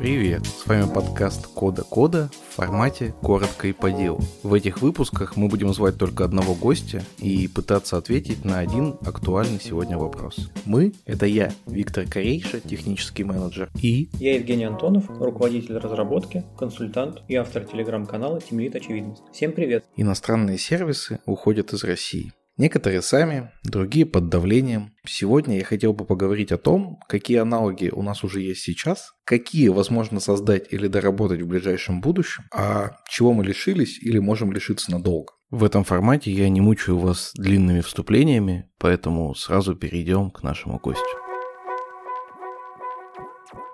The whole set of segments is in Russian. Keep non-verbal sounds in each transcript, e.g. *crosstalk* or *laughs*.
Привет! С вами подкаст Кода Кода в формате коротко и по делу. В этих выпусках мы будем звать только одного гостя и пытаться ответить на один актуальный сегодня вопрос. Мы — это я, Виктор Корейша, технический менеджер, и... Я Евгений Антонов, руководитель разработки, консультант и автор телеграм-канала Тимлит Очевидность. Всем привет! Иностранные сервисы уходят из России. Некоторые сами, другие под давлением. Сегодня я хотел бы поговорить о том, какие аналоги у нас уже есть сейчас, какие возможно создать или доработать в ближайшем будущем, а чего мы лишились или можем лишиться надолго. В этом формате я не мучаю вас длинными вступлениями, поэтому сразу перейдем к нашему гостю.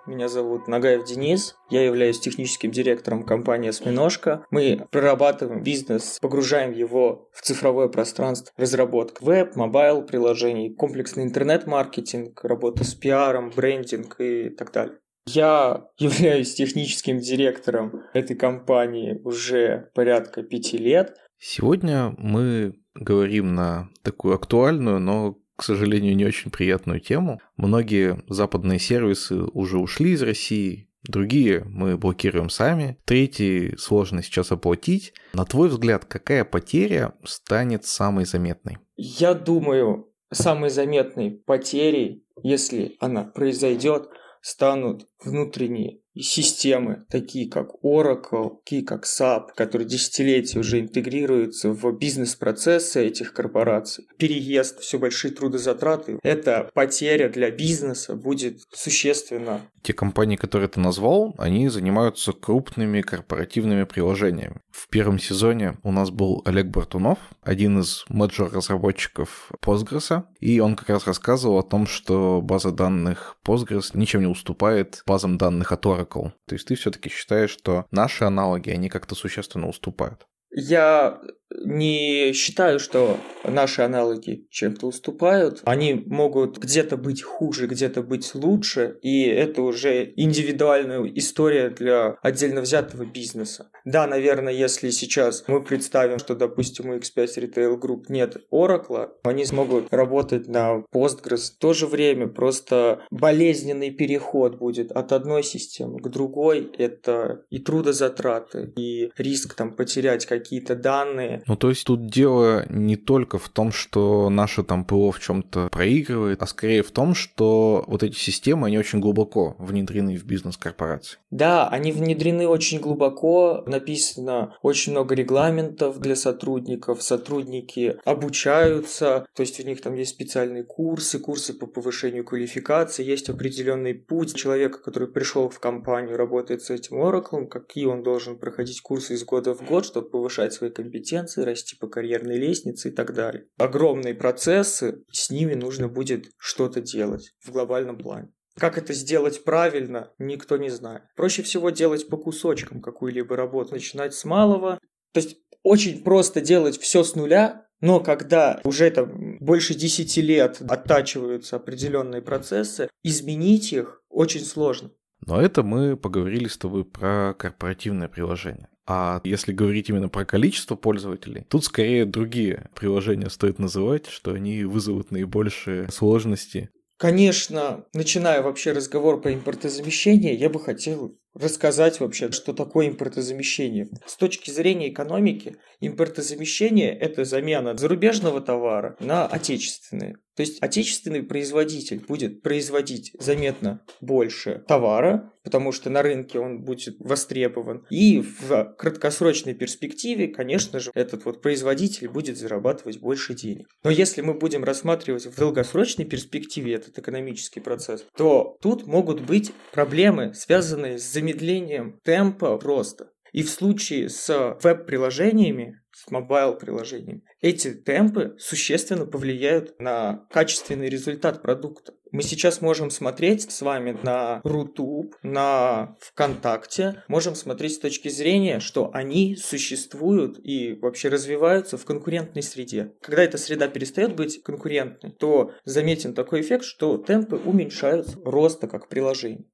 Меня зовут Нагаев Денис. Я являюсь техническим директором компании «Осьминожка». Мы прорабатываем бизнес, погружаем его в цифровое пространство, разработка веб, mobile приложений, комплексный интернет-маркетинг, работа с пиаром, брендинг и так далее. Я являюсь техническим директором этой компании уже порядка пяти лет. Сегодня мы говорим на такую актуальную, но к сожалению, не очень приятную тему. Многие западные сервисы уже ушли из России, другие мы блокируем сами, третьи сложно сейчас оплатить. На твой взгляд, какая потеря станет самой заметной? Я думаю, самой заметной потерей, если она произойдет, станут внутренние системы, такие как Oracle, такие как SAP, которые десятилетия уже интегрируются в бизнес-процессы этих корпораций. Переезд, все большие трудозатраты. Эта потеря для бизнеса будет существенно. Те компании, которые ты назвал, они занимаются крупными корпоративными приложениями. В первом сезоне у нас был Олег Бартунов, один из менеджер-разработчиков Postgres, и он как раз рассказывал о том, что база данных Postgres ничем не уступает базам данных от Oracle Oracle. То есть ты все-таки считаешь, что наши аналоги, они как-то существенно уступают? Я не считаю, что наши аналоги чем-то уступают. Они могут где-то быть хуже, где-то быть лучше, и это уже индивидуальная история для отдельно взятого бизнеса. Да, наверное, если сейчас мы представим, что, допустим, у X5 Retail Group нет Oracle, они смогут работать на Postgres в то же время, просто болезненный переход будет от одной системы к другой. Это и трудозатраты, и риск там потерять какие-то данные, ну, то есть тут дело не только в том, что наше там ПО в чем-то проигрывает, а скорее в том, что вот эти системы, они очень глубоко внедрены в бизнес-корпорации. Да, они внедрены очень глубоко, написано очень много регламентов для сотрудников, сотрудники обучаются, то есть у них там есть специальные курсы, курсы по повышению квалификации, есть определенный путь. Человека, который пришел в компанию, работает с этим Oracle, какие он должен проходить курсы из года в год, чтобы повышать свои компетенции, компетенции, расти по карьерной лестнице и так далее. Огромные процессы, с ними нужно будет что-то делать в глобальном плане. Как это сделать правильно, никто не знает. Проще всего делать по кусочкам какую-либо работу, начинать с малого. То есть очень просто делать все с нуля, но когда уже там больше 10 лет оттачиваются определенные процессы, изменить их очень сложно. Но это мы поговорили с тобой про корпоративное приложение. А если говорить именно про количество пользователей, тут скорее другие приложения стоит называть, что они вызовут наибольшие сложности. Конечно, начиная вообще разговор про импортозамещение, я бы хотел рассказать вообще, что такое импортозамещение. С точки зрения экономики, импортозамещение – это замена зарубежного товара на отечественный. То есть отечественный производитель будет производить заметно больше товара, потому что на рынке он будет востребован. И в краткосрочной перспективе, конечно же, этот вот производитель будет зарабатывать больше денег. Но если мы будем рассматривать в долгосрочной перспективе этот экономический процесс, то тут могут быть проблемы, связанные с замедлением темпа роста. И в случае с веб-приложениями, с мобайл-приложениями, эти темпы существенно повлияют на качественный результат продукта. Мы сейчас можем смотреть с вами на Рутуб, на ВКонтакте, можем смотреть с точки зрения, что они существуют и вообще развиваются в конкурентной среде. Когда эта среда перестает быть конкурентной, то заметен такой эффект, что темпы уменьшаются роста как приложений.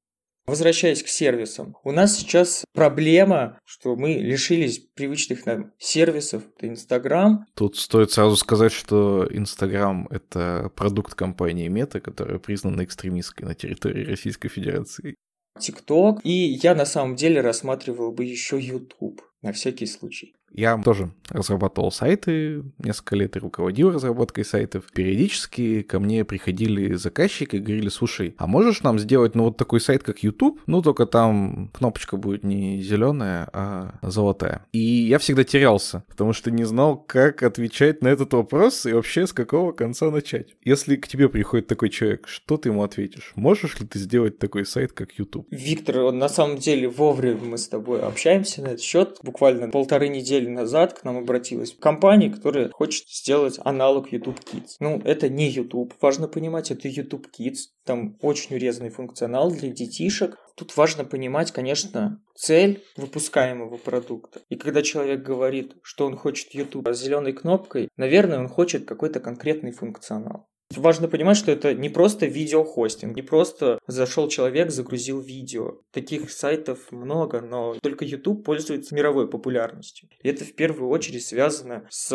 Возвращаясь к сервисам, у нас сейчас проблема, что мы лишились привычных нам сервисов. Это Инстаграм. Тут стоит сразу сказать, что Инстаграм — это продукт компании Мета, которая признана экстремистской на территории Российской Федерации. ТикТок. И я на самом деле рассматривал бы еще YouTube на всякий случай. Я тоже разрабатывал сайты несколько лет и руководил разработкой сайтов. Периодически ко мне приходили заказчики и говорили, слушай, а можешь нам сделать ну вот такой сайт, как YouTube? Ну только там кнопочка будет не зеленая, а золотая. И я всегда терялся, потому что не знал, как отвечать на этот вопрос и вообще с какого конца начать. Если к тебе приходит такой человек, что ты ему ответишь? Можешь ли ты сделать такой сайт, как YouTube? Виктор, на самом деле вовремя мы с тобой общаемся на этот счет. Буквально полторы недели недели назад к нам обратилась компания, которая хочет сделать аналог YouTube Kids. Ну, это не YouTube, важно понимать, это YouTube Kids. Там очень урезанный функционал для детишек. Тут важно понимать, конечно, цель выпускаемого продукта. И когда человек говорит, что он хочет YouTube с зеленой кнопкой, наверное, он хочет какой-то конкретный функционал. Важно понимать, что это не просто видеохостинг, не просто зашел человек, загрузил видео. Таких сайтов много, но только YouTube пользуется мировой популярностью. И это в первую очередь связано с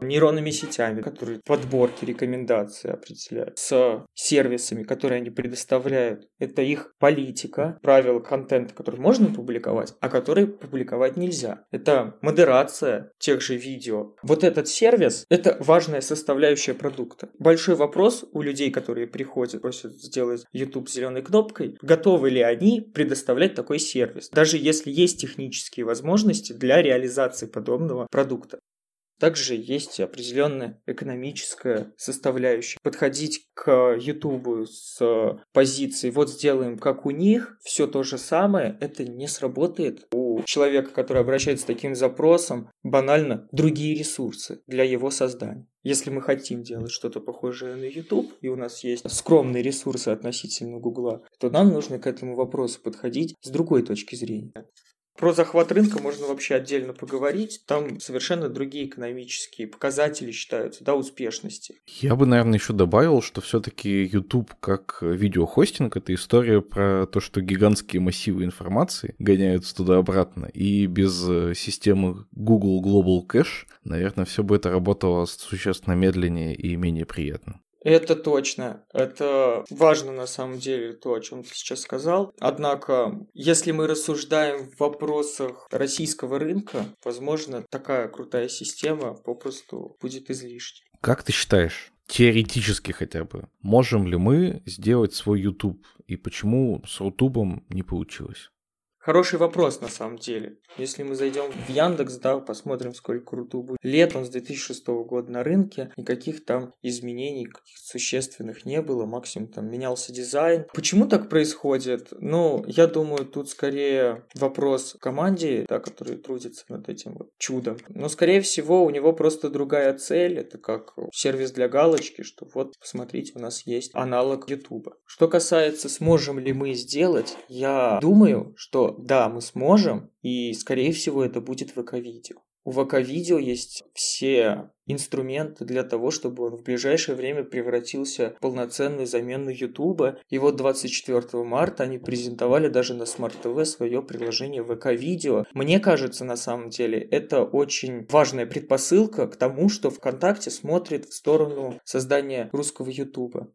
нейронными сетями, которые подборки рекомендаций определяют, с сервисами, которые они предоставляют. Это их политика, правила контента, который можно публиковать, а который публиковать нельзя. Это модерация тех же видео. Вот этот сервис – это важная составляющая продукта. Большой вопрос вопрос у людей, которые приходят, просят сделать YouTube зеленой кнопкой, готовы ли они предоставлять такой сервис, даже если есть технические возможности для реализации подобного продукта. Также есть определенная экономическая составляющая. Подходить к YouTube с позиции «вот сделаем как у них», все то же самое, это не сработает. У человека, который обращается с таким запросом, банально другие ресурсы для его создания. Если мы хотим делать что-то похожее на YouTube, и у нас есть скромные ресурсы относительно Гугла, то нам нужно к этому вопросу подходить с другой точки зрения. Про захват рынка можно вообще отдельно поговорить. Там совершенно другие экономические показатели считаются, да, успешности. Я бы, наверное, еще добавил, что все-таки YouTube как видеохостинг — это история про то, что гигантские массивы информации гоняются туда-обратно. И без э, системы Google Global Cache, наверное, все бы это работало существенно медленнее и менее приятно. Это точно. Это важно на самом деле то, о чем ты сейчас сказал. Однако, если мы рассуждаем в вопросах российского рынка, возможно, такая крутая система попросту будет излишней. Как ты считаешь, теоретически хотя бы, можем ли мы сделать свой YouTube? И почему с Рутубом не получилось? Хороший вопрос на самом деле. Если мы зайдем в Яндекс, да, посмотрим, сколько Рутубу лет, он с 2006 года на рынке, никаких там изменений каких существенных не было, максимум там менялся дизайн. Почему так происходит? Ну, я думаю, тут скорее вопрос команде, да, который трудится над этим вот чудом. Но, скорее всего, у него просто другая цель, это как сервис для галочки, что вот, посмотрите, у нас есть аналог Ютуба. Что касается, сможем ли мы сделать, я думаю, что да, мы сможем, и скорее всего это будет ВК-видео. У ВК-видео есть все инструменты для того, чтобы он в ближайшее время превратился в полноценную замену Ютуба. И вот 24 марта они презентовали даже на Smart TV свое приложение ВК-видео. Мне кажется, на самом деле, это очень важная предпосылка к тому, что ВКонтакте смотрит в сторону создания русского Ютуба.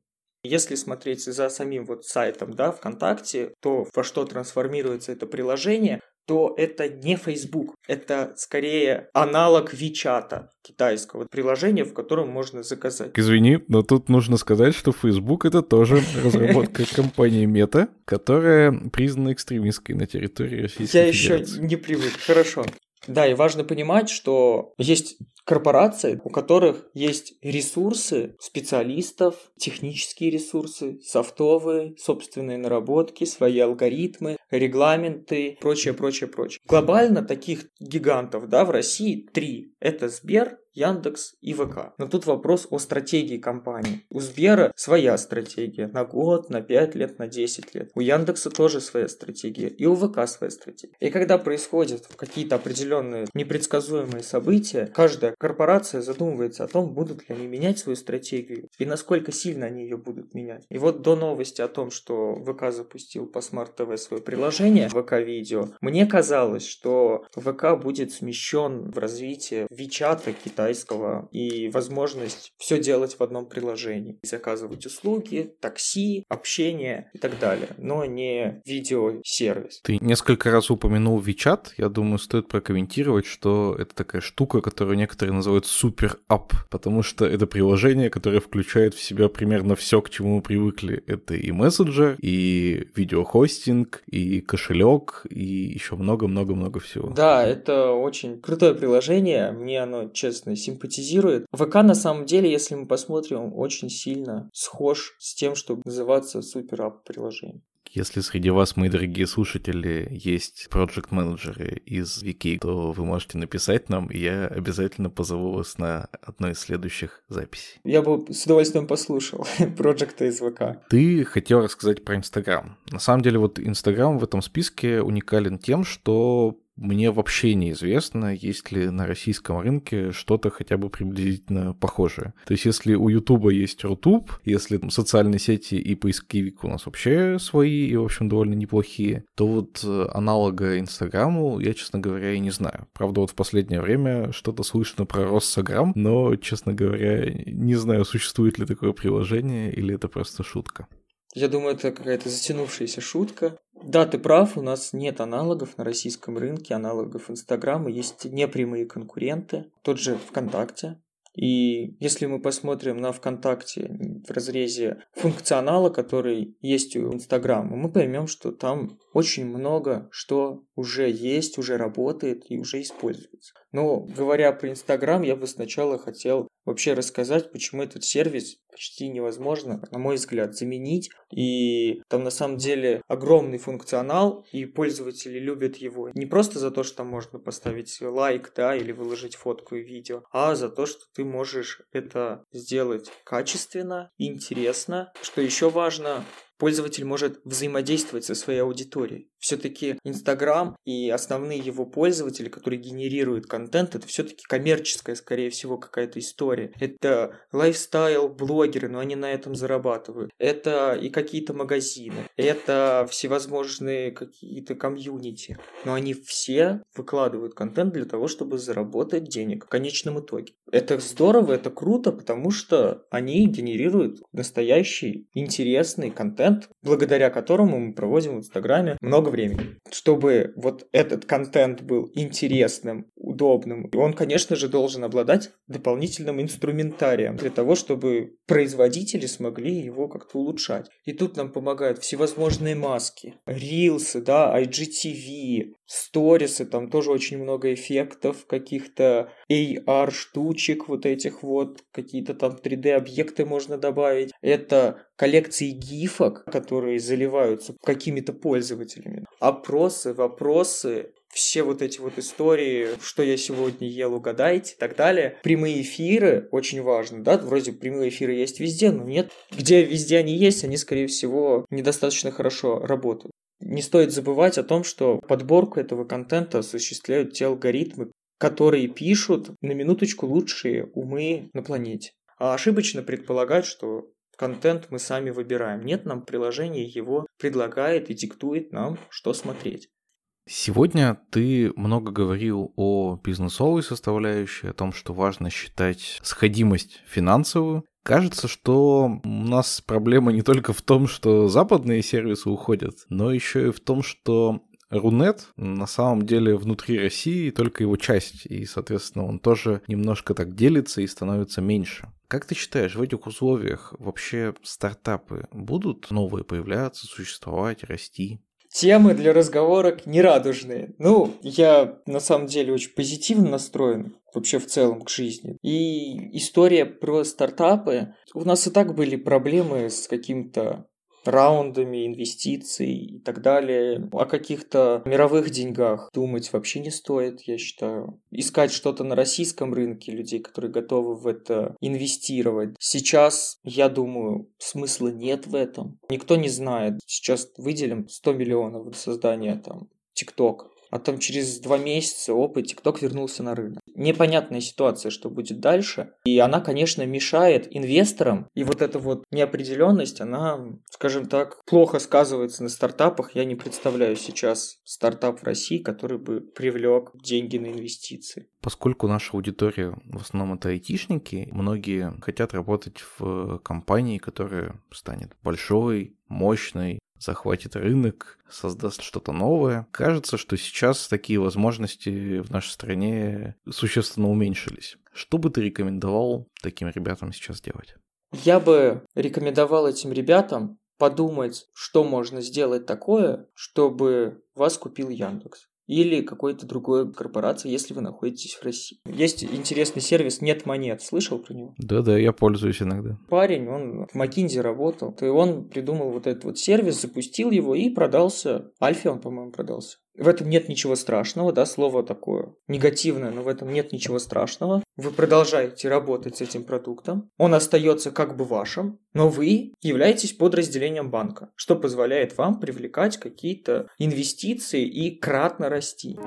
Если смотреть за самим вот сайтом, да, ВКонтакте, то во что трансформируется это приложение, то это не Facebook, это скорее аналог Вичата китайского приложения, в котором можно заказать. Извини, но тут нужно сказать, что Facebook это тоже *laughs* разработка компании Meta, которая признана экстремистской на территории Российской Я Федерации. еще не привык. Хорошо. Да, и важно понимать, что есть корпорации, у которых есть ресурсы специалистов, технические ресурсы, софтовые, собственные наработки, свои алгоритмы, регламенты, прочее, прочее, прочее. Глобально таких гигантов да, в России три. Это Сбер, Яндекс и ВК. Но тут вопрос о стратегии компании. У Сбера своя стратегия на год, на 5 лет, на 10 лет. У Яндекса тоже своя стратегия. И у ВК своя стратегия. И когда происходят какие-то определенные непредсказуемые события, каждая корпорация задумывается о том, будут ли они менять свою стратегию и насколько сильно они ее будут менять. И вот до новости о том, что ВК запустил по Smart TV свое приложение, ВК Видео, мне казалось, что ВК будет смещен в развитие Вичата китайского и возможность все делать в одном приложении. Заказывать услуги, такси, общение и так далее, но не видеосервис. Ты несколько раз упомянул WeChat. Я думаю, стоит прокомментировать, что это такая штука, которую некоторые называют супер ап, потому что это приложение, которое включает в себя примерно все, к чему мы привыкли. Это и мессенджер, и видеохостинг, и кошелек, и еще много-много-много всего. Да, это очень крутое приложение. Мне оно, честно, симпатизирует. ВК, на самом деле, если мы посмотрим, очень сильно схож с тем, чтобы называться супер приложением. Если среди вас, мои дорогие слушатели, есть проект менеджеры из Вики, то вы можете написать нам, и я обязательно позову вас на одной из следующих записей. Я бы с удовольствием послушал *laughs* проекта из ВК. Ты хотел рассказать про Инстаграм. На самом деле, вот Инстаграм в этом списке уникален тем, что мне вообще неизвестно, есть ли на российском рынке что-то хотя бы приблизительно похожее. То есть если у Ютуба есть Рутуб, если там, социальные сети и поисковик у нас вообще свои и, в общем, довольно неплохие, то вот э, аналога Инстаграму я, честно говоря, и не знаю. Правда, вот в последнее время что-то слышно про Россограм, но, честно говоря, не знаю, существует ли такое приложение или это просто шутка. Я думаю, это какая-то затянувшаяся шутка. Да, ты прав, у нас нет аналогов на российском рынке, аналогов Инстаграма, есть непрямые конкуренты, тот же ВКонтакте. И если мы посмотрим на ВКонтакте в разрезе функционала, который есть у Инстаграма, мы поймем, что там очень много что уже есть, уже работает и уже используется. Но говоря про Инстаграм, я бы сначала хотел вообще рассказать, почему этот сервис почти невозможно, на мой взгляд, заменить. И там на самом деле огромный функционал, и пользователи любят его не просто за то, что там можно поставить лайк, да, или выложить фотку и видео, а за то, что ты можешь это сделать качественно, интересно. Что еще важно, пользователь может взаимодействовать со своей аудиторией. Все-таки Инстаграм и основные его пользователи, которые генерируют контент, это все-таки коммерческая, скорее всего, какая-то история. Это lifestyle, блогеры, но они на этом зарабатывают. Это и какие-то магазины. Это всевозможные какие-то комьюнити. Но они все выкладывают контент для того, чтобы заработать денег в конечном итоге. Это здорово, это круто, потому что они генерируют настоящий интересный контент, благодаря которому мы проводим в Инстаграме много времени. Чтобы вот этот контент был интересным, удобным, он, конечно же, должен обладать дополнительным инструментарием для того, чтобы производители смогли его как-то улучшать. И тут нам помогают всевозможные маски, рилсы, да, IGTV, сторисы, там тоже очень много эффектов, каких-то AR-штучек вот этих вот, какие-то там 3D-объекты можно добавить. Это коллекции гифок, которые заливаются какими-то пользователями. Опросы, вопросы, все вот эти вот истории, что я сегодня ел, угадайте и так далее. Прямые эфиры очень важно, да, вроде прямые эфиры есть везде, но нет. Где везде они есть, они, скорее всего, недостаточно хорошо работают. Не стоит забывать о том, что подборку этого контента осуществляют те алгоритмы, которые пишут на минуточку лучшие умы на планете. А ошибочно предполагать, что контент мы сами выбираем. Нет, нам приложение его предлагает и диктует нам, что смотреть. Сегодня ты много говорил о бизнесовой составляющей, о том, что важно считать сходимость финансовую. Кажется, что у нас проблема не только в том, что западные сервисы уходят, но еще и в том, что Рунет на самом деле внутри России только его часть, и, соответственно, он тоже немножко так делится и становится меньше. Как ты считаешь, в этих условиях вообще стартапы будут новые появляться, существовать, расти? Темы для разговорок нерадужные. Ну, я на самом деле очень позитивно настроен вообще в целом к жизни. И история про стартапы. У нас и так были проблемы с каким-то раундами инвестиций и так далее. О каких-то мировых деньгах думать вообще не стоит, я считаю. Искать что-то на российском рынке, людей, которые готовы в это инвестировать. Сейчас, я думаю, смысла нет в этом. Никто не знает. Сейчас выделим 100 миллионов на создание там TikTok а там через два месяца, опа, ТикТок вернулся на рынок. Непонятная ситуация, что будет дальше. И она, конечно, мешает инвесторам. И вот эта вот неопределенность, она, скажем так, плохо сказывается на стартапах. Я не представляю сейчас стартап в России, который бы привлек деньги на инвестиции. Поскольку наша аудитория в основном это айтишники, многие хотят работать в компании, которая станет большой, мощной, захватит рынок, создаст что-то новое. Кажется, что сейчас такие возможности в нашей стране существенно уменьшились. Что бы ты рекомендовал таким ребятам сейчас делать? Я бы рекомендовал этим ребятам подумать, что можно сделать такое, чтобы вас купил Яндекс или какой-то другой корпорации, если вы находитесь в России. Есть интересный сервис «Нет монет». Слышал про него? Да-да, я пользуюсь иногда. Парень, он в McKinsey работал, и он придумал вот этот вот сервис, запустил его и продался. Альфе он, по-моему, продался. В этом нет ничего страшного, да, слово такое негативное, но в этом нет ничего страшного. Вы продолжаете работать с этим продуктом, он остается как бы вашим, но вы являетесь подразделением банка, что позволяет вам привлекать какие-то инвестиции и кратно расти.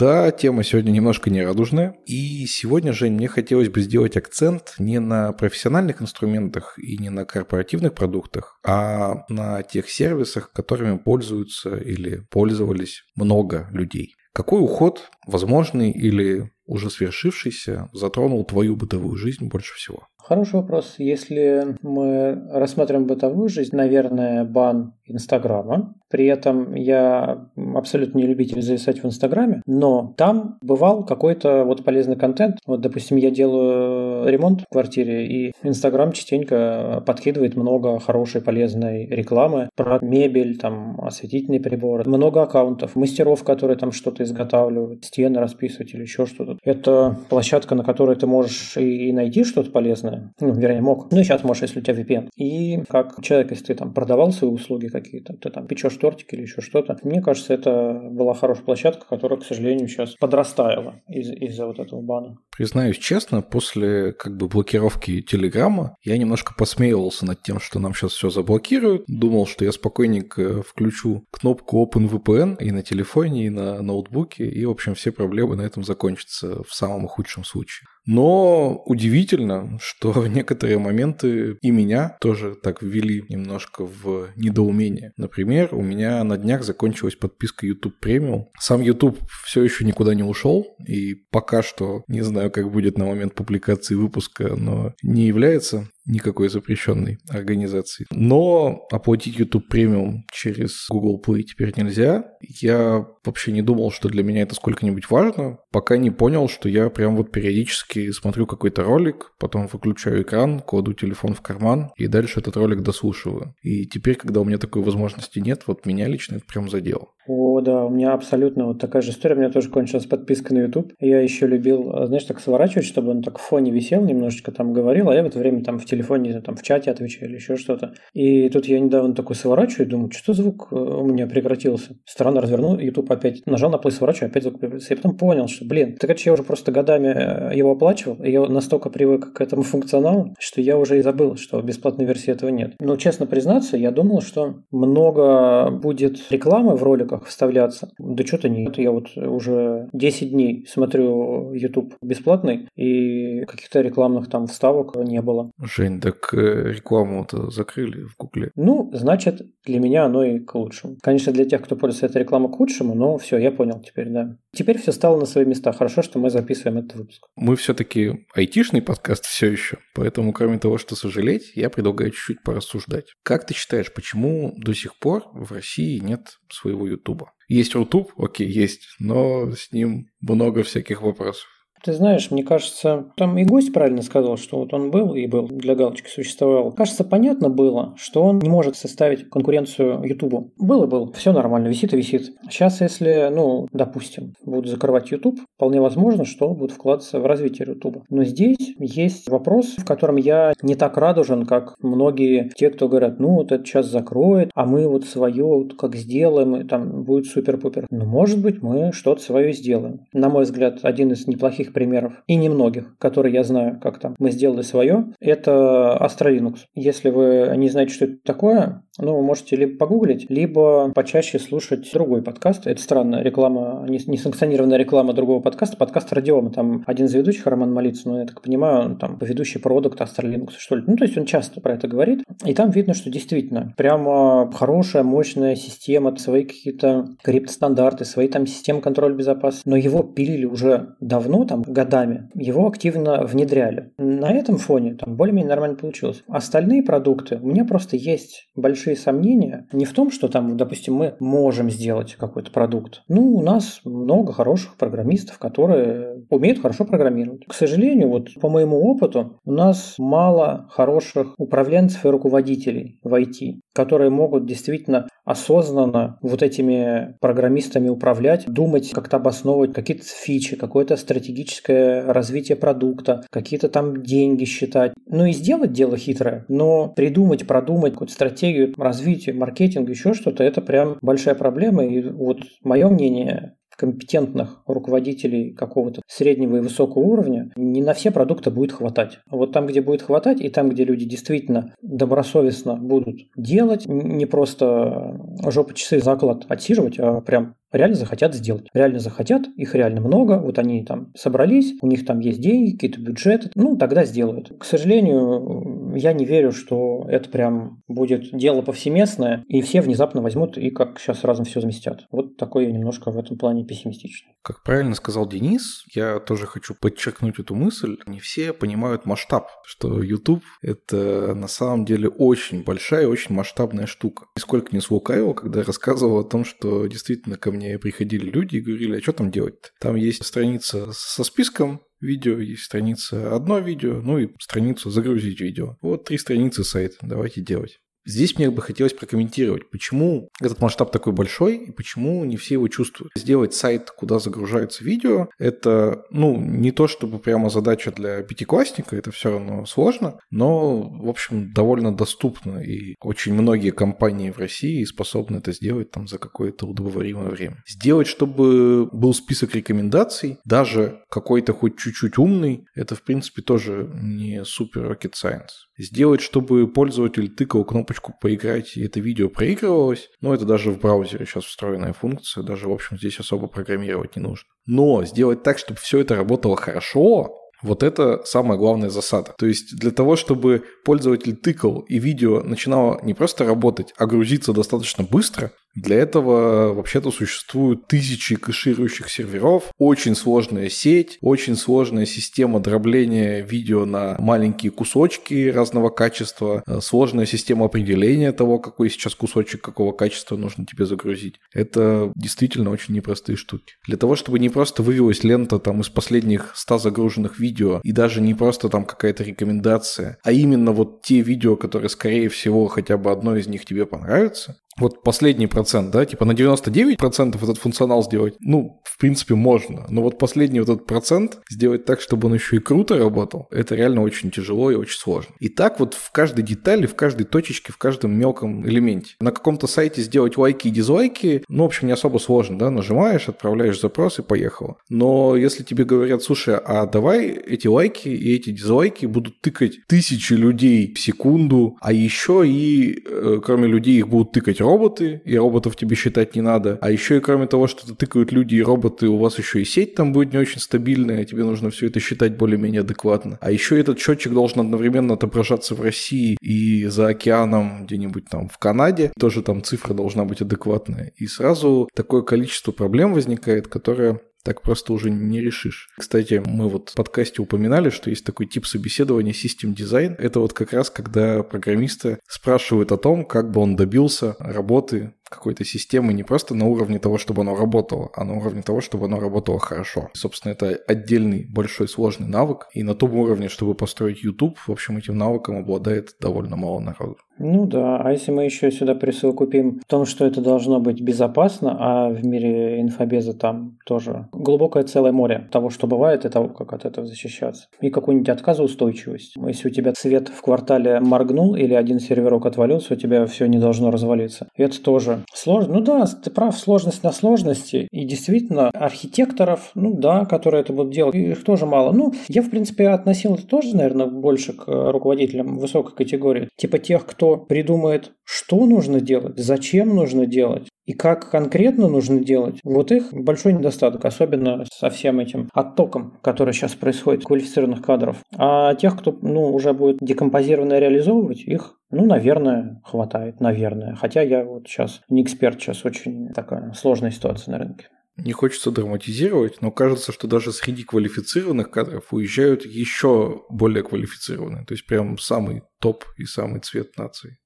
Да, тема сегодня немножко нерадужная. И сегодня, Жень, мне хотелось бы сделать акцент не на профессиональных инструментах и не на корпоративных продуктах, а на тех сервисах, которыми пользуются или пользовались много людей. Какой уход, возможный или уже свершившийся, затронул твою бытовую жизнь больше всего? Хороший вопрос. Если мы рассмотрим бытовую жизнь, наверное, бан Инстаграма. При этом я абсолютно не любитель зависать в Инстаграме, но там бывал какой-то вот полезный контент. Вот, допустим, я делаю ремонт в квартире, и Инстаграм частенько подкидывает много хорошей полезной рекламы про мебель, там, осветительные приборы. Много аккаунтов, мастеров, которые там что-то изготавливают, стены расписывать или еще что-то. Это площадка, на которой ты можешь и найти что-то полезное. Ну, вернее, мог. Ну, и сейчас можешь, если у тебя VPN. И как человек, если ты там продавал свои услуги, какие-то, ты там печешь тортик или еще что-то. Мне кажется, это была хорошая площадка, которая, к сожалению, сейчас подрастаяла из- из-за вот этого бана. Признаюсь честно, после как бы блокировки Телеграма я немножко посмеивался над тем, что нам сейчас все заблокируют. Думал, что я спокойненько включу кнопку OpenVPN и на телефоне, и на ноутбуке, и, в общем, все проблемы на этом закончатся в самом худшем случае. Но удивительно, что *laughs* некоторые моменты и меня тоже так ввели немножко в недоумение. Например, у меня на днях закончилась подписка YouTube Premium. Сам YouTube все еще никуда не ушел, и пока что не знаю, как будет на момент публикации выпуска, но не является никакой запрещенной организации. Но оплатить YouTube премиум через Google Play теперь нельзя. Я вообще не думал, что для меня это сколько-нибудь важно, пока не понял, что я прям вот периодически смотрю какой-то ролик, потом выключаю экран, кладу телефон в карман и дальше этот ролик дослушиваю. И теперь, когда у меня такой возможности нет, вот меня лично это прям задело. О, да, у меня абсолютно вот такая же история. У меня тоже кончилась подписка на YouTube. Я еще любил, знаешь, так сворачивать, чтобы он так в фоне висел, немножечко там говорил, а я в это время там в телефоне, там в чате отвечаю или еще что-то. И тут я недавно такой сворачиваю, думаю, что звук э, у меня прекратился. Странно развернул, YouTube опять нажал на play, сворачиваю, опять звук появился. Я потом понял, что, блин, так это я уже просто годами э, его оплачивал, и я настолько привык к этому функционалу, что я уже и забыл, что бесплатной версии этого нет. Но, честно признаться, я думал, что много будет рекламы в роликах вставляться. Да что-то нет. Я вот уже 10 дней смотрю YouTube бесплатный, и каких-то рекламных там вставок не было. Жень, так э, рекламу-то закрыли в Гугле. Ну, значит, для меня оно и к лучшему. Конечно, для тех, кто пользуется этой рекламой к худшему, но все, я понял теперь, да. Теперь все стало на свои места. Хорошо, что мы записываем этот выпуск. Мы все-таки айтишный подкаст все еще, поэтому кроме того, что сожалеть, я предлагаю чуть-чуть порассуждать. Как ты считаешь, почему до сих пор в России нет своего Ютуба? Есть Рутуб, окей, есть, но с ним много всяких вопросов. Ты знаешь, мне кажется, там и гость правильно сказал, что вот он был и был, для галочки существовал. Кажется, понятно было, что он не может составить конкуренцию Ютубу. Было, был, все нормально, висит и висит. Сейчас, если, ну, допустим, будут закрывать YouTube, вполне возможно, что будут вкладываться в развитие Ютуба. Но здесь есть вопрос, в котором я не так радужен, как многие те, кто говорят, ну, вот это сейчас закроет, а мы вот свое вот как сделаем, и там будет супер-пупер. Ну, может быть, мы что-то свое сделаем. На мой взгляд, один из неплохих примеров, и немногих, которые я знаю, как там мы сделали свое, это Astra. Если вы не знаете, что это такое, ну, вы можете либо погуглить, либо почаще слушать другой подкаст. Это странно, реклама, несанкционированная реклама другого подкаста, подкаст Радиома. Там один из ведущих, Роман Молицын, ну, я так понимаю, он там ведущий продукт Astra что ли. Ну, то есть он часто про это говорит. И там видно, что действительно прямо хорошая, мощная система, свои какие-то криптостандарты, свои там системы контроля безопасности. Но его пилили уже давно, там, годами. Его активно внедряли. На этом фоне там более-менее нормально получилось. Остальные продукты, у меня просто есть большие сомнения не в том, что там, допустим, мы можем сделать какой-то продукт. Ну, у нас много хороших программистов, которые умеют хорошо программировать. К сожалению, вот по моему опыту, у нас мало хороших управленцев и руководителей в IT, которые могут действительно осознанно вот этими программистами управлять, думать, как-то обосновывать какие-то фичи, какое-то стратегическое развитие продукта, какие-то там деньги считать. Ну и сделать дело хитрое, но придумать, продумать какую-то стратегию развития, маркетинга, еще что-то, это прям большая проблема. И вот мое мнение, компетентных руководителей какого-то среднего и высокого уровня, не на все продукты будет хватать. Вот там, где будет хватать, и там, где люди действительно добросовестно будут делать, не просто жопа часы заклад отсиживать, а прям реально захотят сделать. Реально захотят, их реально много, вот они там собрались, у них там есть деньги, какие-то бюджеты, ну, тогда сделают. К сожалению, я не верю, что это прям будет дело повсеместное, и все внезапно возьмут и как сейчас разом все заместят. Вот такой я немножко в этом плане пессимистичный. Как правильно сказал Денис, я тоже хочу подчеркнуть эту мысль. Не все понимают масштаб, что YouTube — это на самом деле очень большая очень масштабная штука. Нисколько не слукавил, когда рассказывал о том, что действительно ко мне приходили люди и говорили, а что там делать? Там есть страница со списком видео, есть страница одно видео, ну и страницу загрузить видео. Вот три страницы сайта, давайте делать. Здесь мне бы хотелось прокомментировать, почему этот масштаб такой большой и почему не все его чувствуют. Сделать сайт, куда загружается видео, это, ну, не то чтобы прямо задача для пятиклассника, это все равно сложно, но, в общем, довольно доступно, и очень многие компании в России способны это сделать там за какое-то удобоваримое время. Сделать, чтобы был список рекомендаций, даже какой-то хоть чуть-чуть умный, это, в принципе, тоже не супер rocket science. Сделать, чтобы пользователь тыкал кнопочку «Поиграть» и это видео проигрывалось, но это даже в браузере сейчас встроенная функция, даже, в общем, здесь особо программировать не нужно. Но сделать так, чтобы все это работало хорошо, вот это самая главная засада. То есть для того, чтобы пользователь тыкал и видео начинало не просто работать, а грузиться достаточно быстро, для этого вообще-то существуют тысячи кэширующих серверов, очень сложная сеть, очень сложная система дробления видео на маленькие кусочки разного качества, э, сложная система определения того, какой сейчас кусочек какого качества нужно тебе загрузить. Это действительно очень непростые штуки. Для того, чтобы не просто вывелась лента там из последних 100 загруженных видео и даже не просто там какая-то рекомендация, а именно вот те видео, которые скорее всего хотя бы одно из них тебе понравится, вот последний процент, да, типа на 99% этот функционал сделать, ну, в принципе, можно. Но вот последний вот этот процент сделать так, чтобы он еще и круто работал, это реально очень тяжело и очень сложно. И так вот в каждой детали, в каждой точечке, в каждом мелком элементе. На каком-то сайте сделать лайки и дизлайки, ну, в общем, не особо сложно, да, нажимаешь, отправляешь запрос и поехало. Но если тебе говорят, слушай, а давай эти лайки и эти дизлайки будут тыкать тысячи людей в секунду, а еще и, э, кроме людей, их будут тыкать роботы, и роботов тебе считать не надо. А еще и кроме того, что тыкают люди и роботы, у вас еще и сеть там будет не очень стабильная, тебе нужно все это считать более-менее адекватно. А еще этот счетчик должен одновременно отображаться в России и за океаном где-нибудь там в Канаде. Тоже там цифра должна быть адекватная. И сразу такое количество проблем возникает, которое так просто уже не решишь. Кстати, мы вот в подкасте упоминали, что есть такой тип собеседования System Design. Это вот как раз, когда программиста спрашивают о том, как бы он добился работы какой-то системы не просто на уровне того, чтобы оно работало, а на уровне того, чтобы оно работало хорошо. Собственно, это отдельный большой сложный навык, и на том уровне, чтобы построить YouTube, в общем, этим навыком обладает довольно мало народу. Ну да, а если мы еще сюда присовокупим в том, что это должно быть безопасно, а в мире инфобеза там тоже глубокое целое море того, что бывает, и того, как от этого защищаться. И какую-нибудь отказоустойчивость. Если у тебя свет в квартале моргнул или один серверок отвалился, у тебя все не должно развалиться. Это тоже сложно. Ну да, ты прав, сложность на сложности. И действительно, архитекторов, ну да, которые это будут делать, их тоже мало. Ну, я, в принципе, относил это тоже, наверное, больше к руководителям высокой категории. Типа тех, кто придумает, что нужно делать, зачем нужно делать и как конкретно нужно делать, вот их большой недостаток, особенно со всем этим оттоком, который сейчас происходит, квалифицированных кадров. А тех, кто ну, уже будет декомпозированно реализовывать, их ну, наверное, хватает, наверное. Хотя я вот сейчас не эксперт, сейчас очень такая сложная ситуация на рынке. Не хочется драматизировать, но кажется, что даже среди квалифицированных кадров уезжают еще более квалифицированные. То есть прям самый топ и самый цвет нации.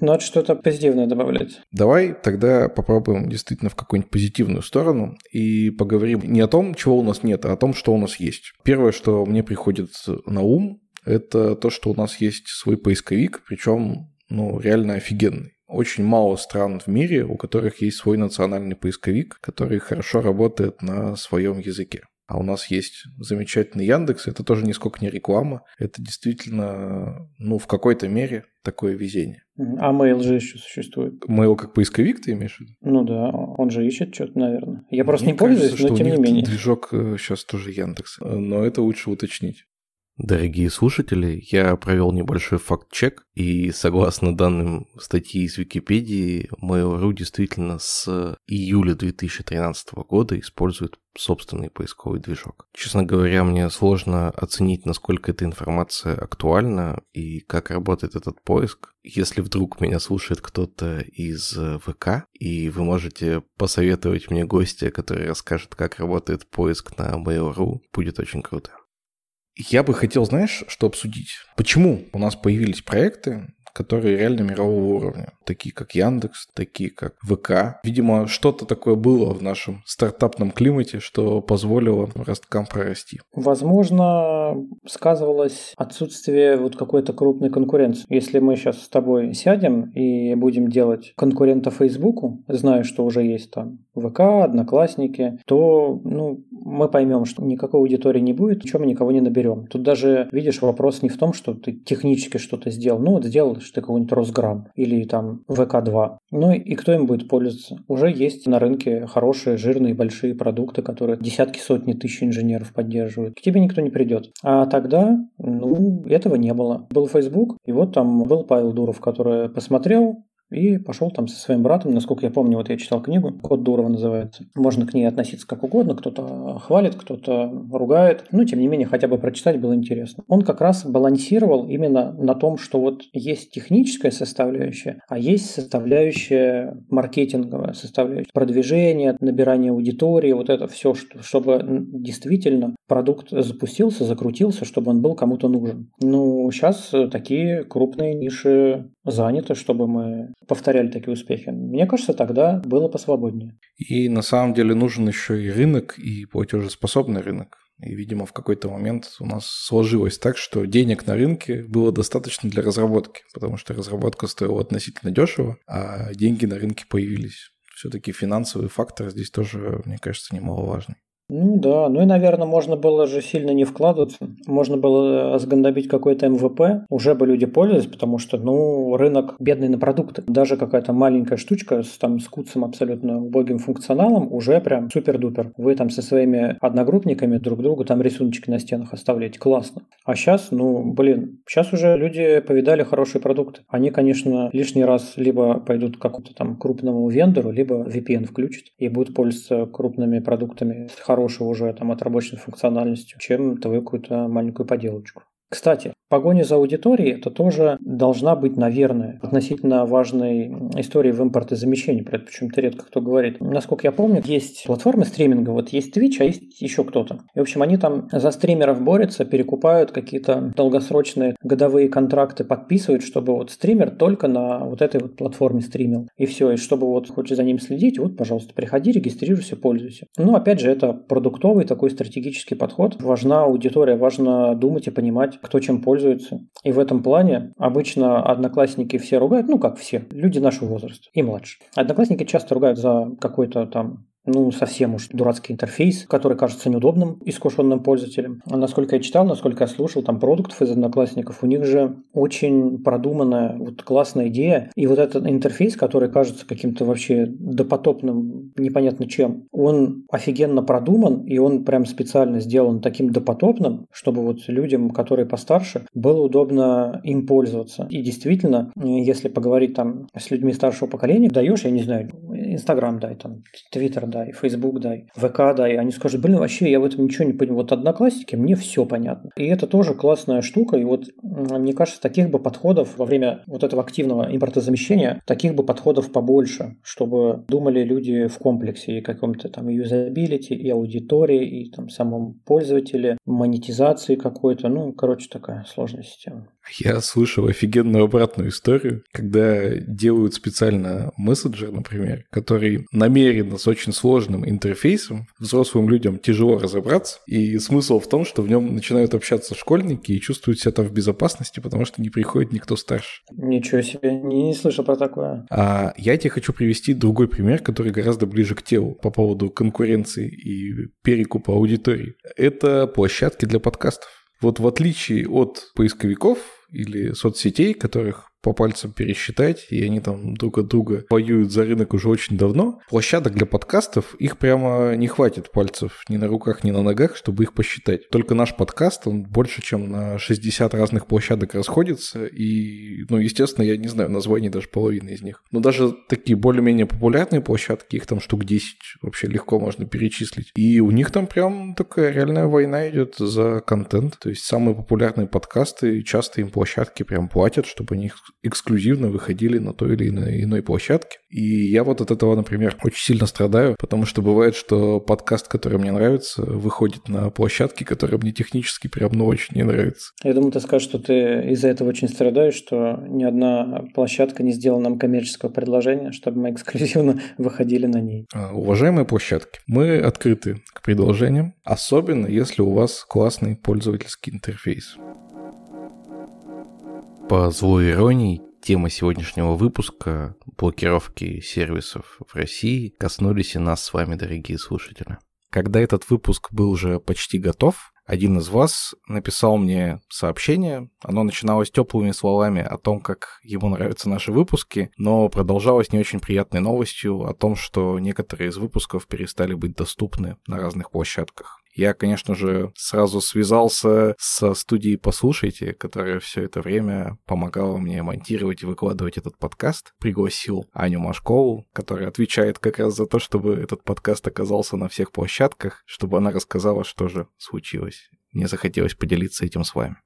Надо что-то позитивное добавлять. Давай тогда попробуем действительно в какую-нибудь позитивную сторону и поговорим не о том, чего у нас нет, а о том, что у нас есть. Первое, что мне приходит на ум, это то, что у нас есть свой поисковик, причем ну, реально офигенный. Очень мало стран в мире, у которых есть свой национальный поисковик, который хорошо работает на своем языке. А у нас есть замечательный Яндекс, это тоже нисколько не реклама, это действительно, ну, в какой-то мере такое везение. А Mail же еще существует. Mail как поисковик ты имеешь в виду? Ну да, он же ищет что-то, наверное. Я просто Мне не кажется, пользуюсь, но тем не менее. движок сейчас э, тоже Яндекс, но это лучше уточнить. Дорогие слушатели, я провел небольшой факт-чек, и согласно данным статьи из Википедии, Mail.ru действительно с июля 2013 года использует собственный поисковый движок. Честно говоря, мне сложно оценить, насколько эта информация актуальна и как работает этот поиск. Если вдруг меня слушает кто-то из ВК, и вы можете посоветовать мне гостя, который расскажет, как работает поиск на Mail.ru, будет очень круто. Я бы хотел, знаешь, что обсудить? Почему у нас появились проекты, которые реально мирового уровня, такие как Яндекс, такие как ВК. Видимо, что-то такое было в нашем стартапном климате, что позволило росткам прорасти. Возможно, сказывалось отсутствие вот какой-то крупной конкуренции. Если мы сейчас с тобой сядем и будем делать конкурента Фейсбуку, зная, что уже есть там ВК, Одноклассники, то ну, мы поймем, что никакой аудитории не будет, ничего мы никого не наберем. Тут даже, видишь, вопрос не в том, что ты технически что-то сделал. Ну, вот сделал что какой-нибудь Росграм или там ВК-2. Ну и кто им будет пользоваться? Уже есть на рынке хорошие, жирные, большие продукты, которые десятки, сотни тысяч инженеров поддерживают. К тебе никто не придет. А тогда, ну, этого не было. Был Facebook, и вот там был Павел Дуров, который посмотрел, и пошел там со своим братом, насколько я помню, вот я читал книгу, «Код Дурова» называется. Можно к ней относиться как угодно, кто-то хвалит, кто-то ругает, но тем не менее хотя бы прочитать было интересно. Он как раз балансировал именно на том, что вот есть техническая составляющая, а есть составляющая маркетинговая составляющая, продвижение, набирание аудитории, вот это все, что, чтобы действительно продукт запустился, закрутился, чтобы он был кому-то нужен. Ну, сейчас такие крупные ниши заняты, чтобы мы повторяли такие успехи. Мне кажется, тогда было посвободнее. И на самом деле нужен еще и рынок, и платежеспособный рынок. И, видимо, в какой-то момент у нас сложилось так, что денег на рынке было достаточно для разработки, потому что разработка стоила относительно дешево, а деньги на рынке появились. Все-таки финансовый фактор здесь тоже, мне кажется, немаловажный. Ну да, ну и, наверное, можно было же сильно не вкладываться. Можно было сгандобить какой-то МВП, уже бы люди пользовались, потому что, ну, рынок бедный на продукты. Даже какая-то маленькая штучка с, там, с куцем абсолютно убогим функционалом уже прям супер-дупер. Вы там со своими одногруппниками друг другу там рисуночки на стенах оставляете. Классно. А сейчас, ну, блин, сейчас уже люди повидали хорошие продукты. Они, конечно, лишний раз либо пойдут к какому-то там крупному вендору, либо VPN включат и будут пользоваться крупными продуктами с хорошей уже там отрабоченной функциональностью, чем твою какую-то маленькую поделочку. Кстати, погоня за аудиторией – это тоже должна быть, наверное, относительно важной истории в импортозамещении. Про это почему-то редко кто говорит. Насколько я помню, есть платформы стриминга, вот есть Twitch, а есть еще кто-то. И, в общем, они там за стримеров борются, перекупают какие-то долгосрочные годовые контракты, подписывают, чтобы вот стример только на вот этой вот платформе стримил. И все. И чтобы вот хочешь за ним следить, вот, пожалуйста, приходи, регистрируйся, пользуйся. Но, опять же, это продуктовый такой стратегический подход. Важна аудитория, важно думать и понимать, кто чем пользуется. И в этом плане обычно одноклассники все ругают, ну как все, люди нашего возраста и младше. Одноклассники часто ругают за какой-то там ну, совсем уж дурацкий интерфейс, который кажется неудобным искушенным пользователям. А насколько я читал, насколько я слушал, там продуктов из одноклассников, у них же очень продуманная, вот классная идея. И вот этот интерфейс, который кажется каким-то вообще допотопным, непонятно чем, он офигенно продуман, и он прям специально сделан таким допотопным, чтобы вот людям, которые постарше, было удобно им пользоваться. И действительно, если поговорить там с людьми старшего поколения, даешь, я не знаю, Инстаграм дай, там, Твиттер Фейсбук дай, ВК дай, они скажут, блин, вообще я в этом ничего не понимаю. Вот одноклассники, мне все понятно. И это тоже классная штука, и вот мне кажется, таких бы подходов во время вот этого активного импортозамещения, таких бы подходов побольше, чтобы думали люди в комплексе и каком-то там юзабилити, и аудитории, и там самом пользователе, монетизации какой-то, ну, короче, такая сложная система. Я слышал офигенную обратную историю, когда делают специально мессенджер, например, который намеренно с очень сложным интерфейсом, взрослым людям тяжело разобраться, и смысл в том, что в нем начинают общаться школьники и чувствуют себя там в безопасности, потому что не приходит никто старше. Ничего себе, не, не слышал про такое. А я тебе хочу привести другой пример, который гораздо ближе к телу по поводу конкуренции и перекупа аудитории. Это площадки для подкастов. Вот в отличие от поисковиков или соцсетей, которых по пальцам пересчитать, и они там друг от друга воюют за рынок уже очень давно. Площадок для подкастов, их прямо не хватит пальцев ни на руках, ни на ногах, чтобы их посчитать. Только наш подкаст, он больше, чем на 60 разных площадок расходится, и, ну, естественно, я не знаю названий даже половины из них. Но даже такие более-менее популярные площадки, их там штук 10 вообще легко можно перечислить. И у них там прям такая реальная война идет за контент. То есть самые популярные подкасты, часто им площадки прям платят, чтобы они эксклюзивно выходили на той или иной, иной площадке. И я вот от этого, например, очень сильно страдаю, потому что бывает, что подкаст, который мне нравится, выходит на площадке, которая мне технически прям ну очень не нравится. Я думаю, ты скажешь, что ты из-за этого очень страдаешь, что ни одна площадка не сделала нам коммерческого предложения, чтобы мы эксклюзивно *laughs* выходили на ней. А, уважаемые площадки, мы открыты к предложениям, особенно если у вас классный пользовательский интерфейс. По злой иронии, тема сегодняшнего выпуска блокировки сервисов в России коснулись и нас с вами, дорогие слушатели. Когда этот выпуск был уже почти готов, один из вас написал мне сообщение. Оно начиналось теплыми словами о том, как ему нравятся наши выпуски, но продолжалось не очень приятной новостью о том, что некоторые из выпусков перестали быть доступны на разных площадках. Я, конечно же, сразу связался со студией «Послушайте», которая все это время помогала мне монтировать и выкладывать этот подкаст. Пригласил Аню Машкову, которая отвечает как раз за то, чтобы этот подкаст оказался на всех площадках, чтобы она рассказала, что же случилось. Мне захотелось поделиться этим с вами.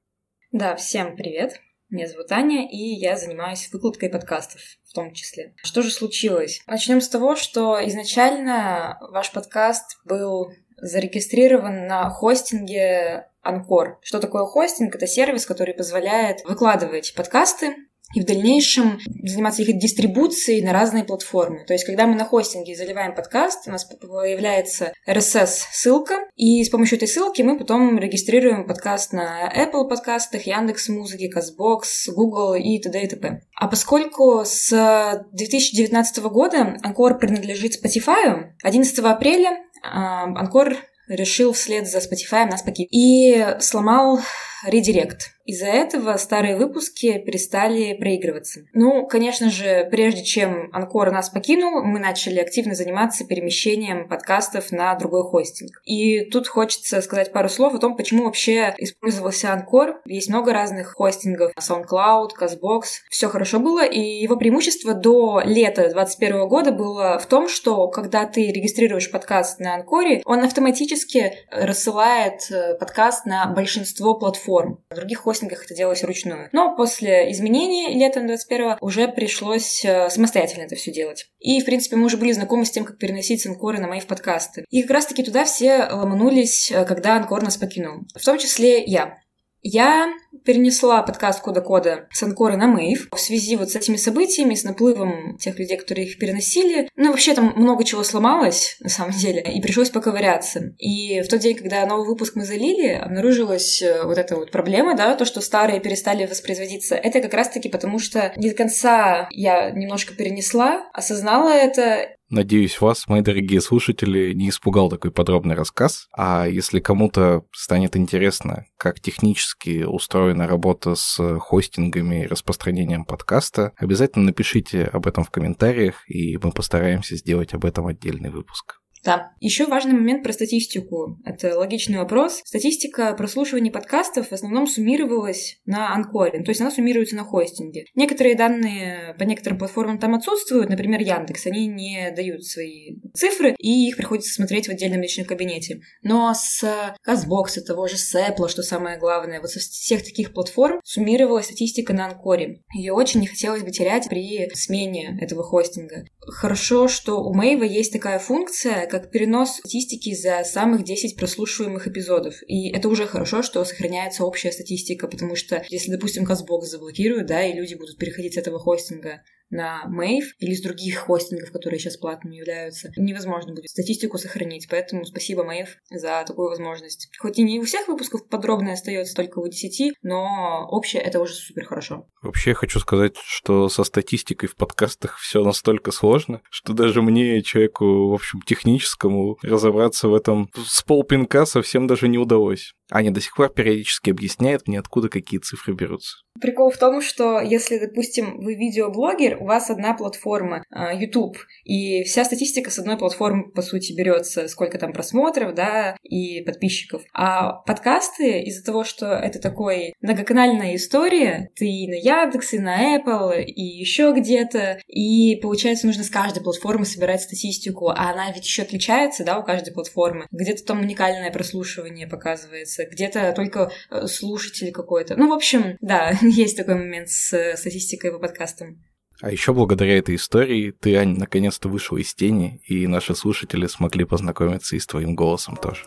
Да, всем привет. Меня зовут Аня, и я занимаюсь выкладкой подкастов в том числе. Что же случилось? Начнем с того, что изначально ваш подкаст был зарегистрирован на хостинге Анкор. Что такое хостинг? Это сервис, который позволяет выкладывать подкасты и в дальнейшем заниматься их дистрибуцией на разные платформы. То есть, когда мы на хостинге заливаем подкаст, у нас появляется RSS-ссылка, и с помощью этой ссылки мы потом регистрируем подкаст на Apple подкастах, Яндекс Музыки, Казбокс, Google и т.д. и т.п. А поскольку с 2019 года Анкор принадлежит Spotify, 11 апреля Анкор решил вслед за Spotify нас покинуть и сломал редирект. Из-за этого старые выпуски перестали проигрываться. Ну, конечно же, прежде чем Анкор нас покинул, мы начали активно заниматься перемещением подкастов на другой хостинг. И тут хочется сказать пару слов о том, почему вообще использовался Анкор. Есть много разных хостингов. SoundCloud, CastBox. Все хорошо было, и его преимущество до лета 2021 года было в том, что когда ты регистрируешь подкаст на Анкоре, он автоматически рассылает э, подкаст на большинство платформ. Других хостингах это делалось вручную. Но после изменений летом 21 уже пришлось э, самостоятельно это все делать. И, в принципе, мы уже были знакомы с тем, как переносить Анкоры на мои подкасты. И как раз-таки туда все ломанулись, э, когда Анкор нас покинул. В том числе я. Я перенесла подкаст Кода Кода с Анкора на Мэйв в связи вот с этими событиями, с наплывом тех людей, которые их переносили. Ну, вообще там много чего сломалось, на самом деле, и пришлось поковыряться. И в тот день, когда новый выпуск мы залили, обнаружилась э, вот эта вот проблема, да, то, что старые перестали воспроизводиться. Это как раз-таки потому, что не до конца я немножко перенесла, осознала это Надеюсь, вас, мои дорогие слушатели, не испугал такой подробный рассказ. А если кому-то станет интересно, как технически устроена работа с хостингами и распространением подкаста, обязательно напишите об этом в комментариях, и мы постараемся сделать об этом отдельный выпуск. Да. Еще важный момент про статистику. Это логичный вопрос. Статистика прослушивания подкастов в основном суммировалась на Анкоре, то есть она суммируется на хостинге. Некоторые данные по некоторым платформам там отсутствуют, например, Яндекс, они не дают свои цифры, и их приходится смотреть в отдельном личном кабинете. Но с Казбокса, того же Сэпла, что самое главное, вот со всех таких платформ суммировалась статистика на Анкоре. Ее очень не хотелось бы терять при смене этого хостинга. Хорошо, что у Мэйва есть такая функция, как перенос статистики за самых 10 прослушиваемых эпизодов. И это уже хорошо, что сохраняется общая статистика, потому что если, допустим, Казбокс заблокируют, да, и люди будут переходить с этого хостинга на Мэйв или с других хостингов, которые сейчас платными являются, невозможно будет статистику сохранить. Поэтому спасибо Мэйв за такую возможность. Хоть и не у всех выпусков подробно остается только у 10, но общее это уже супер хорошо. Вообще хочу сказать, что со статистикой в подкастах все настолько сложно, что даже мне, человеку, в общем, техническому, разобраться в этом с полпинка совсем даже не удалось. Аня до сих пор периодически объясняет мне, откуда какие цифры берутся. Прикол в том, что если, допустим, вы видеоблогер, у вас одна платформа а, YouTube, и вся статистика с одной платформы, по сути, берется, сколько там просмотров, да, и подписчиков. А подкасты, из-за того, что это такой многоканальная история, ты и на Яндекс, и на Apple, и еще где-то, и получается, нужно с каждой платформы собирать статистику, а она ведь еще отличается, да, у каждой платформы. Где-то там уникальное прослушивание показывается, где-то только э, слушатель какой-то. Ну, в общем, да, *laughs* есть такой момент с статистикой по подкастам. А еще благодаря этой истории ты, Ань, наконец-то вышел из тени, и наши слушатели смогли познакомиться и с твоим голосом тоже.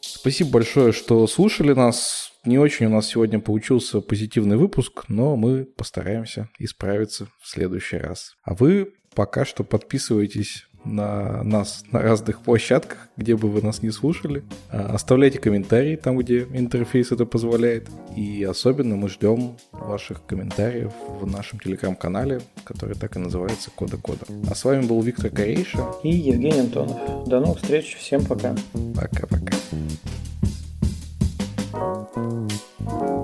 Спасибо большое, что слушали нас. Не очень у нас сегодня получился позитивный выпуск, но мы постараемся исправиться в следующий раз. А вы пока что подписывайтесь на нас на разных площадках, где бы вы нас не слушали. А, оставляйте комментарии там, где интерфейс это позволяет. И особенно мы ждем ваших комментариев в нашем телеграм-канале, который так и называется Кода Кода. А с вами был Виктор Корейша и Евгений Антонов. До новых встреч. Всем пока. Пока-пока. thank you